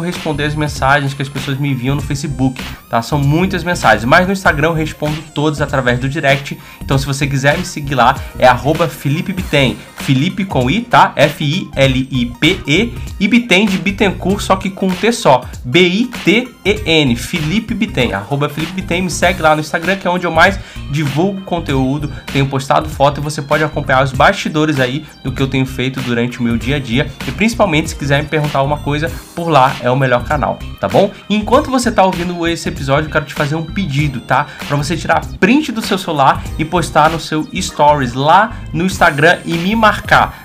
consigo responder as mensagens que as pessoas me enviam no Facebook, tá? São muitas mensagens, mas no Instagram eu respondo todas através do direct. Então se você quiser me seguir lá, é arroba Felipe. Felipe com I, tá? F-I-L-I-P-E e Bitem de Bittencourt, só que com um T só. B-I-T-E-N, Felipe Bitem, arroba Felipe Bitem, me segue lá no Instagram, que é onde eu mais divulgo conteúdo, tenho postado foto e você pode acompanhar os bastidores aí do que eu tenho feito durante o meu dia a dia e principalmente se quiser me perguntar alguma coisa, por lá é o melhor canal, tá bom? Enquanto você tá ouvindo esse episódio, eu quero te fazer um pedido, tá? Para você tirar print do seu celular e postar no seu stories lá no Instagram e me marcar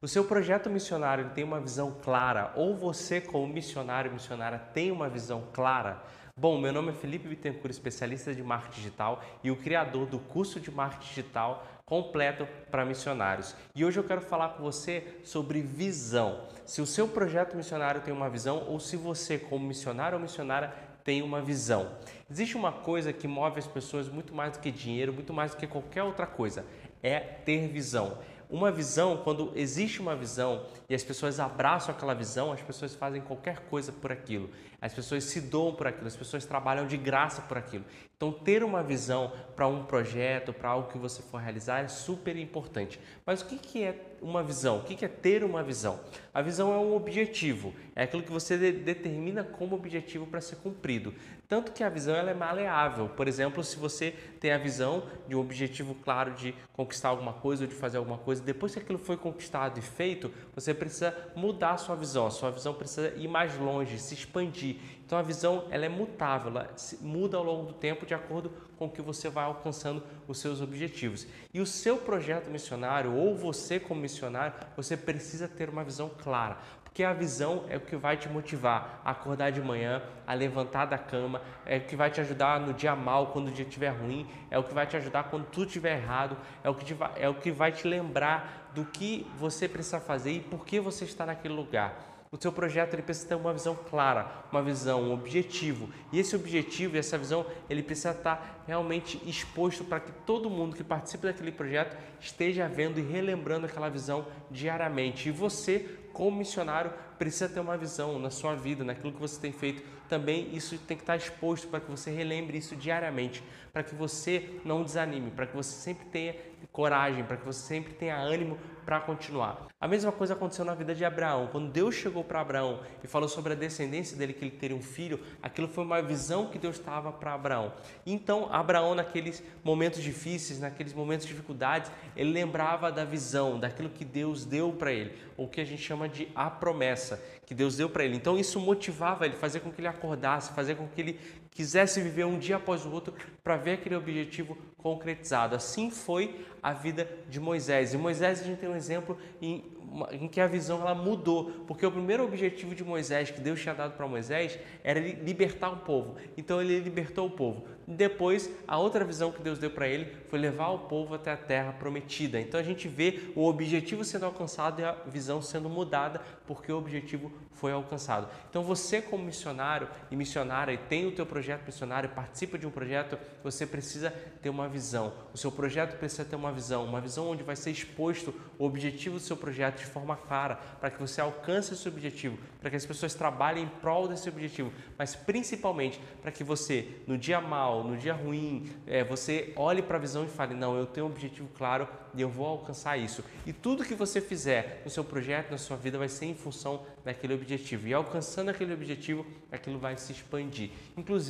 O seu projeto missionário tem uma visão clara ou você como missionário missionária tem uma visão clara? Bom, meu nome é Felipe Bittencourt, especialista de marketing digital e o criador do curso de marketing digital completo para missionários. E hoje eu quero falar com você sobre visão. Se o seu projeto missionário tem uma visão ou se você como missionário ou missionária tem uma visão. Existe uma coisa que move as pessoas muito mais do que dinheiro, muito mais do que qualquer outra coisa, é ter visão uma visão, quando existe uma visão e as pessoas abraçam aquela visão, as pessoas fazem qualquer coisa por aquilo. As pessoas se doam por aquilo, as pessoas trabalham de graça por aquilo. Então, ter uma visão para um projeto, para algo que você for realizar, é super importante. Mas o que é uma visão? O que é ter uma visão? A visão é um objetivo, é aquilo que você determina como objetivo para ser cumprido. Tanto que a visão ela é maleável. Por exemplo, se você tem a visão de um objetivo claro de conquistar alguma coisa ou de fazer alguma coisa, depois que aquilo foi conquistado e feito, você precisa mudar a sua visão. A sua visão precisa ir mais longe, se expandir. Então a visão ela é mutável, ela muda ao longo do tempo de acordo com que você vai alcançando os seus objetivos. E o seu projeto missionário ou você como missionário, você precisa ter uma visão clara. Porque a visão é o que vai te motivar a acordar de manhã, a levantar da cama, é o que vai te ajudar no dia mal, quando o dia estiver ruim, é o que vai te ajudar quando tudo estiver errado, é o que, vai, é o que vai te lembrar do que você precisa fazer e por que você está naquele lugar. O seu projeto ele precisa ter uma visão clara, uma visão, um objetivo. E esse objetivo e essa visão, ele precisa estar realmente exposto para que todo mundo que participe daquele projeto esteja vendo e relembrando aquela visão diariamente. E você, como missionário, precisa ter uma visão na sua vida, naquilo que você tem feito. Também isso tem que estar exposto para que você relembre isso diariamente, para que você não desanime, para que você sempre tenha coragem, para que você sempre tenha ânimo para continuar. A mesma coisa aconteceu na vida de Abraão. Quando Deus chegou para Abraão e falou sobre a descendência dele, que ele teria um filho, aquilo foi uma visão que Deus estava para Abraão. Então, Abraão, naqueles momentos difíceis, naqueles momentos de dificuldades, ele lembrava da visão, daquilo que Deus deu para ele, ou que a gente chama de a promessa que Deus deu para ele. Então, isso motivava ele, fazia com que ele acordasse, fazia com que ele quisesse viver um dia após o outro para ver aquele objetivo concretizado. Assim foi a vida de Moisés. E Moisés a gente tem um exemplo em, em que a visão ela mudou, porque o primeiro objetivo de Moisés que Deus tinha dado para Moisés era libertar o povo. Então ele libertou o povo. Depois, a outra visão que Deus deu para ele foi levar o povo até a terra prometida. Então a gente vê o objetivo sendo alcançado e a visão sendo mudada porque o objetivo foi alcançado. Então você como missionário e missionária e tem o teu projeto missionário, participa de um projeto, você precisa ter uma visão. O seu projeto precisa ter uma visão, uma visão onde vai ser exposto o objetivo do seu projeto projeto de forma clara, para que você alcance esse objetivo, para que as pessoas trabalhem em prol desse objetivo, mas principalmente para que você, no dia mal, no dia ruim, é, você olhe para a visão e fale: não, eu tenho um objetivo claro e eu vou alcançar isso. E tudo que você fizer no seu projeto, na sua vida, vai ser em função daquele objetivo. E alcançando aquele objetivo, aquilo vai se expandir. Inclusive,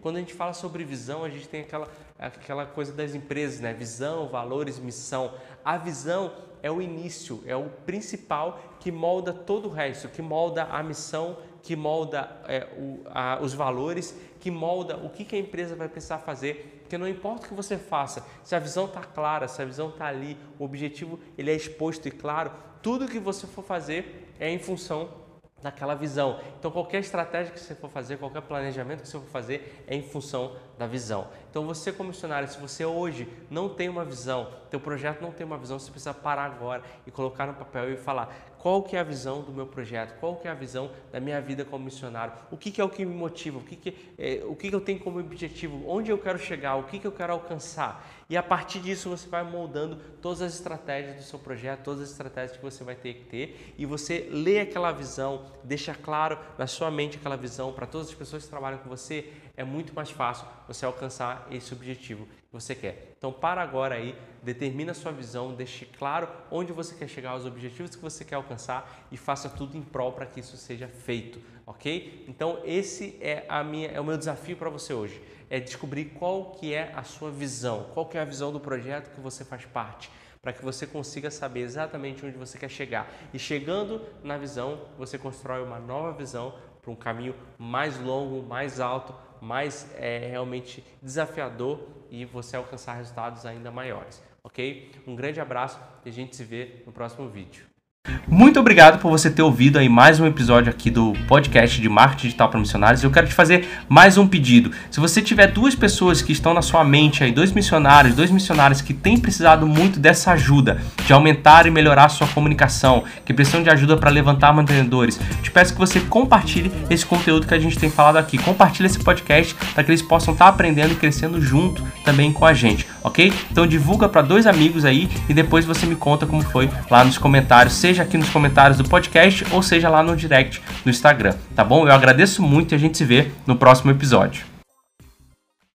quando a gente fala sobre visão, a gente tem aquela, aquela coisa das empresas, né? Visão, valores, missão. A visão é o início, é o principal que molda todo o resto, que molda a missão, que molda é, o, a, os valores, que molda o que, que a empresa vai precisar fazer. Porque não importa o que você faça, se a visão está clara, se a visão está ali, o objetivo ele é exposto e claro, tudo que você for fazer é em função daquela visão. Então qualquer estratégia que você for fazer, qualquer planejamento que você for fazer é em função da visão. Então você como missionário, se você hoje não tem uma visão, teu projeto não tem uma visão, você precisa parar agora e colocar no papel e falar qual que é a visão do meu projeto, qual que é a visão da minha vida como missionário, o que, que é o que me motiva, o que, que, é, o que, que eu tenho como objetivo, onde eu quero chegar, o que, que eu quero alcançar. E a partir disso você vai moldando todas as estratégias do seu projeto, todas as estratégias que você vai ter que ter. E você lê aquela visão, deixa claro na sua mente aquela visão. Para todas as pessoas que trabalham com você, é muito mais fácil você alcançar esse objetivo você quer. Então para agora aí, determina a sua visão, deixe claro onde você quer chegar, os objetivos que você quer alcançar e faça tudo em prol para que isso seja feito, ok? Então esse é a minha, é o meu desafio para você hoje, é descobrir qual que é a sua visão, qual que é a visão do projeto que você faz parte para que você consiga saber exatamente onde você quer chegar. E chegando na visão, você constrói uma nova visão para um caminho mais longo, mais alto, mais é, realmente desafiador e você alcançar resultados ainda maiores, ok? Um grande abraço e a gente se vê no próximo vídeo. Muito obrigado por você ter ouvido aí mais um episódio aqui do podcast de marketing digital para missionários. Eu quero te fazer mais um pedido. Se você tiver duas pessoas que estão na sua mente aí, dois missionários, dois missionários que têm precisado muito dessa ajuda de aumentar e melhorar a sua comunicação, que precisam de ajuda para levantar mantenedores, te peço que você compartilhe esse conteúdo que a gente tem falado aqui. Compartilhe esse podcast para que eles possam estar aprendendo e crescendo junto também com a gente, ok? Então divulga para dois amigos aí e depois você me conta como foi lá nos comentários seja aqui nos comentários do podcast ou seja lá no direct do Instagram, tá bom? Eu agradeço muito e a gente se vê no próximo episódio.